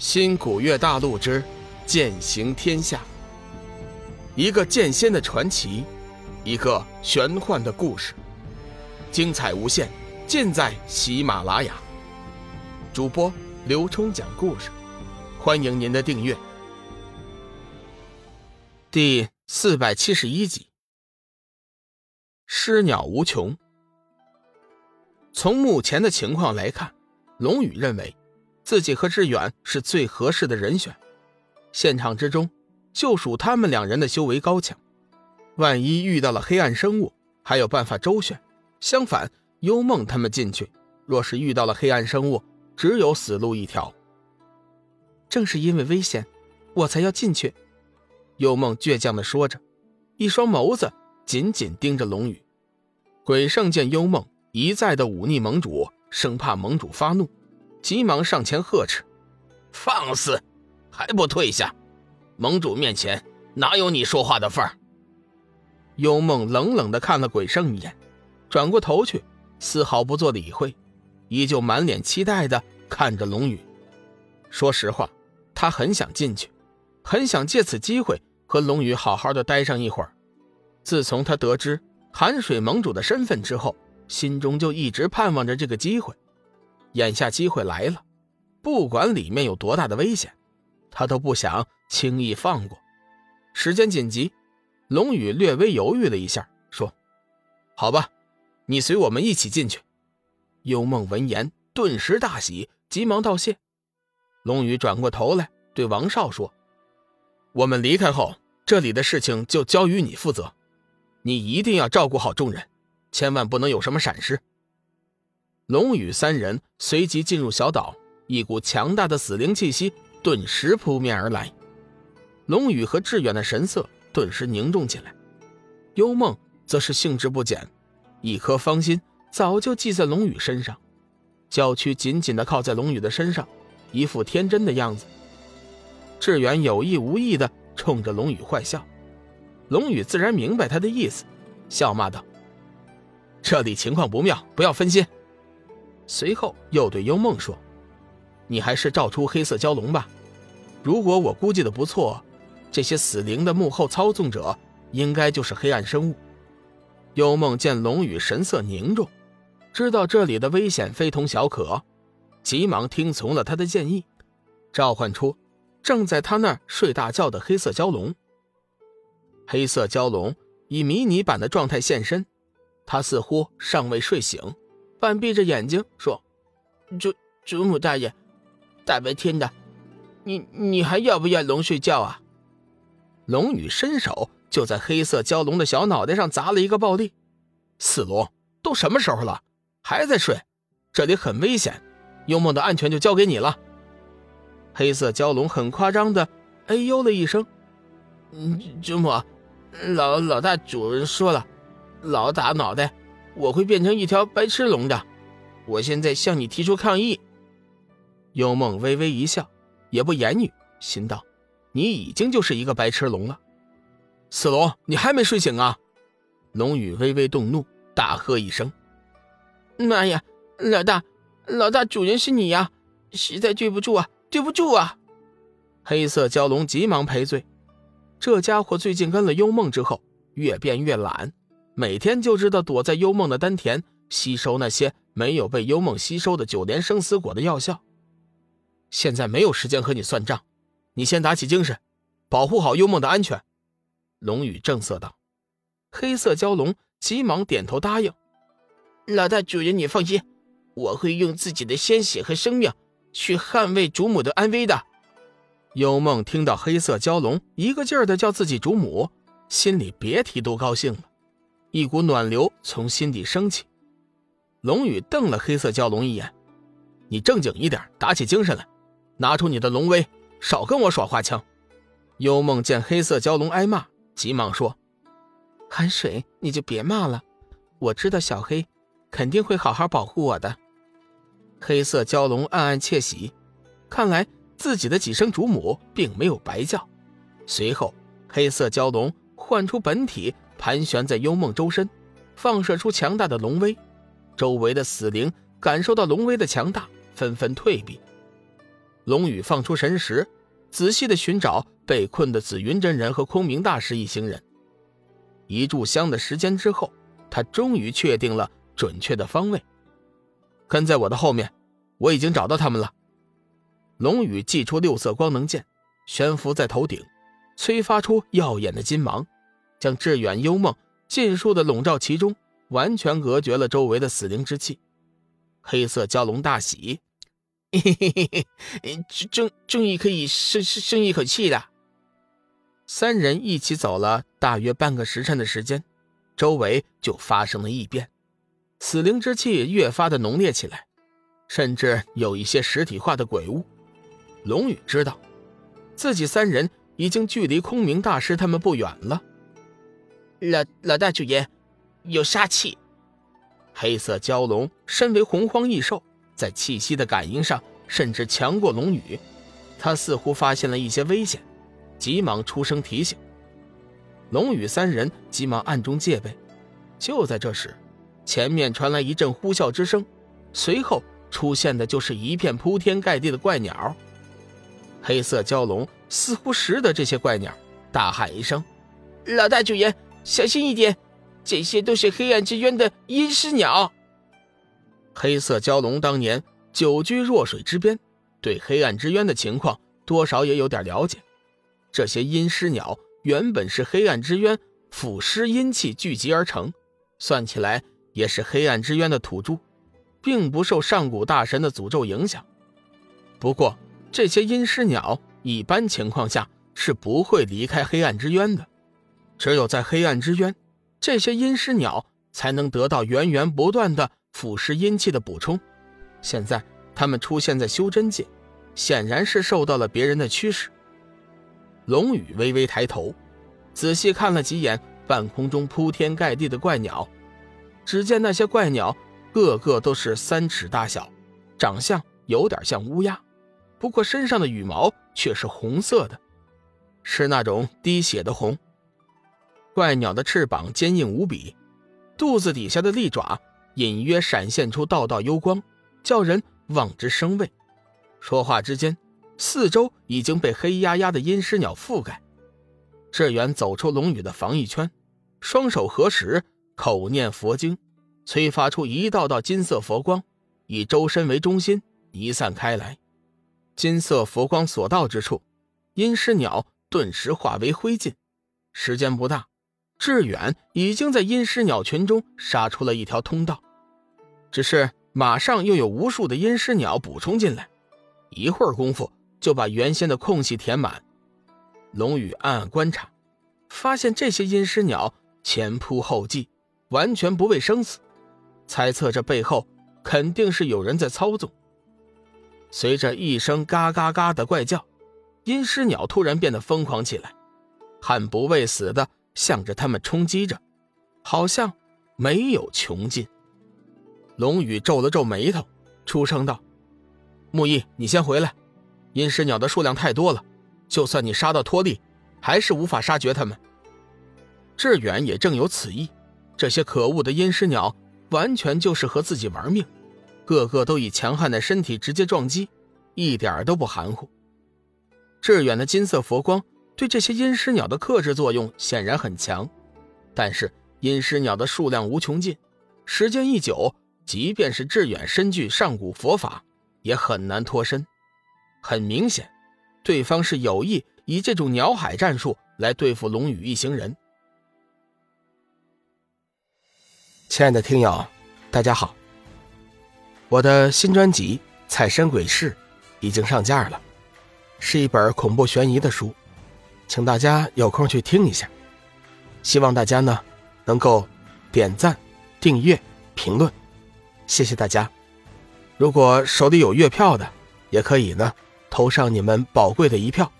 新古月大陆之剑行天下，一个剑仙的传奇，一个玄幻的故事，精彩无限，尽在喜马拉雅。主播刘冲讲故事，欢迎您的订阅。第四百七十一集，狮鸟无穷。从目前的情况来看，龙宇认为。自己和志远是最合适的人选，现场之中就属他们两人的修为高强，万一遇到了黑暗生物，还有办法周旋。相反，幽梦他们进去，若是遇到了黑暗生物，只有死路一条。正是因为危险，我才要进去。幽梦倔强地说着，一双眸子紧紧盯着龙宇。鬼圣见幽梦一再的忤逆盟主，生怕盟主发怒。急忙上前呵斥：“放肆，还不退下！盟主面前哪有你说话的份儿？”幽梦冷冷地看了鬼圣一眼，转过头去，丝毫不做理会，依旧满脸期待地看着龙宇。说实话，他很想进去，很想借此机会和龙宇好好的待上一会儿。自从他得知寒水盟主的身份之后，心中就一直盼望着这个机会。眼下机会来了，不管里面有多大的危险，他都不想轻易放过。时间紧急，龙宇略微犹豫了一下，说：“好吧，你随我们一起进去。”幽梦闻言顿时大喜，急忙道谢。龙宇转过头来对王少说：“我们离开后，这里的事情就交于你负责，你一定要照顾好众人，千万不能有什么闪失。”龙宇三人随即进入小岛，一股强大的死灵气息顿时扑面而来。龙宇和志远的神色顿时凝重起来，幽梦则是兴致不减，一颗芳心早就系在龙宇身上，娇躯紧紧地靠在龙宇的身上，一副天真的样子。志远有意无意地冲着龙宇坏笑，龙宇自然明白他的意思，笑骂道：“这里情况不妙，不要分心。”随后又对幽梦说：“你还是照出黑色蛟龙吧。如果我估计的不错，这些死灵的幕后操纵者应该就是黑暗生物。”幽梦见龙宇神色凝重，知道这里的危险非同小可，急忙听从了他的建议，召唤出正在他那儿睡大觉的黑色蛟龙。黑色蛟龙以迷你版的状态现身，他似乎尚未睡醒。半闭着眼睛说：“主主母大人，大白天的，你你还要不要龙睡觉啊？”龙女伸手就在黑色蛟龙的小脑袋上砸了一个暴力。死龙，都什么时候了，还在睡？这里很危险，幽梦的安全就交给你了。黑色蛟龙很夸张的哎呦了一声：“嗯，主母，老老大主人说了，老大脑袋。”我会变成一条白痴龙的，我现在向你提出抗议。幽梦微微一笑，也不言语，心道：你已经就是一个白痴龙了。死龙，你还没睡醒啊？龙宇微微动怒，大喝一声：“妈呀，老大，老大主人是你呀！实在对不住啊，对不住啊！”黑色蛟龙急忙赔罪。这家伙最近跟了幽梦之后，越变越懒。每天就知道躲在幽梦的丹田吸收那些没有被幽梦吸收的九莲生死果的药效。现在没有时间和你算账，你先打起精神，保护好幽梦的安全。”龙宇正色道。黑色蛟龙急忙点头答应：“老大主人，你放心，我会用自己的鲜血和生命去捍卫主母的安危的。”幽梦听到黑色蛟龙一个劲儿的叫自己主母，心里别提多高兴了。一股暖流从心底升起，龙宇瞪了黑色蛟龙一眼：“你正经一点，打起精神来，拿出你的龙威，少跟我耍花枪。”幽梦见黑色蛟龙挨骂，急忙说：“寒水，你就别骂了，我知道小黑肯定会好好保护我的。”黑色蛟龙暗暗窃喜，看来自己的几声主母并没有白叫。随后，黑色蛟龙唤出本体。盘旋在幽梦周身，放射出强大的龙威。周围的死灵感受到龙威的强大，纷纷退避。龙宇放出神识，仔细的寻找被困的紫云真人和空明大师一行人。一炷香的时间之后，他终于确定了准确的方位。跟在我的后面，我已经找到他们了。龙宇祭出六色光能剑，悬浮在头顶，催发出耀眼的金芒，将致远、幽梦尽数的笼罩其中，完全隔绝了周围的死灵之气。黑色蛟龙大喜，嘿嘿嘿嘿，终终于可以生生一口气了。三人一起走了大约半个时辰的时间，周围就发生了异变，死灵之气越发的浓烈起来，甚至有一些实体化的鬼物。龙宇知道，自己三人已经距离空明大师他们不远了。老老大主爷，有杀气。黑色蛟龙身为洪荒异兽，在气息的感应上甚至强过龙宇，他似乎发现了一些危险。急忙出声提醒，龙宇三人急忙暗中戒备。就在这时，前面传来一阵呼啸之声，随后出现的就是一片铺天盖地的怪鸟。黑色蛟龙似乎识得这些怪鸟，大喊一声：“老大主爷，小心一点，这些都是黑暗之渊的阴尸鸟。”黑色蛟龙当年久居弱水之边，对黑暗之渊的情况多少也有点了解。这些阴尸鸟原本是黑暗之渊腐尸阴气聚集而成，算起来也是黑暗之渊的土著，并不受上古大神的诅咒影响。不过，这些阴尸鸟一般情况下是不会离开黑暗之渊的，只有在黑暗之渊，这些阴尸鸟才能得到源源不断的腐蚀阴气的补充。现在它们出现在修真界，显然是受到了别人的驱使。龙宇微微抬头，仔细看了几眼半空中铺天盖地的怪鸟，只见那些怪鸟个个都是三尺大小，长相有点像乌鸦，不过身上的羽毛却是红色的，是那种滴血的红。怪鸟的翅膀坚硬无比，肚子底下的利爪隐约闪现出道道幽光，叫人望之生畏。说话之间。四周已经被黑压压的阴尸鸟覆盖。志远走出龙宇的防御圈，双手合十，口念佛经，催发出一道道金色佛光，以周身为中心弥散开来。金色佛光所到之处，阴尸鸟顿时化为灰烬。时间不大，志远已经在阴尸鸟群中杀出了一条通道。只是马上又有无数的阴尸鸟补充进来，一会儿功夫。就把原先的空隙填满。龙宇暗暗观察，发现这些阴尸鸟前仆后继，完全不畏生死，猜测这背后肯定是有人在操纵。随着一声嘎嘎嘎的怪叫，阴尸鸟突然变得疯狂起来，悍不畏死的向着他们冲击着，好像没有穷尽。龙宇皱了皱眉头，出声道：“木易，你先回来。”阴尸鸟的数量太多了，就算你杀到脱力，还是无法杀绝他们。志远也正有此意，这些可恶的阴尸鸟完全就是和自己玩命，个个都以强悍的身体直接撞击，一点都不含糊。志远的金色佛光对这些阴尸鸟的克制作用显然很强，但是阴尸鸟的数量无穷尽，时间一久，即便是志远身具上古佛法，也很难脱身。很明显，对方是有意以这种鸟海战术来对付龙宇一行人。亲爱的听友，大家好，我的新专辑《彩山鬼事》已经上架了，是一本恐怖悬疑的书，请大家有空去听一下。希望大家呢能够点赞、订阅、评论，谢谢大家。如果手里有月票的，也可以呢。投上你们宝贵的一票。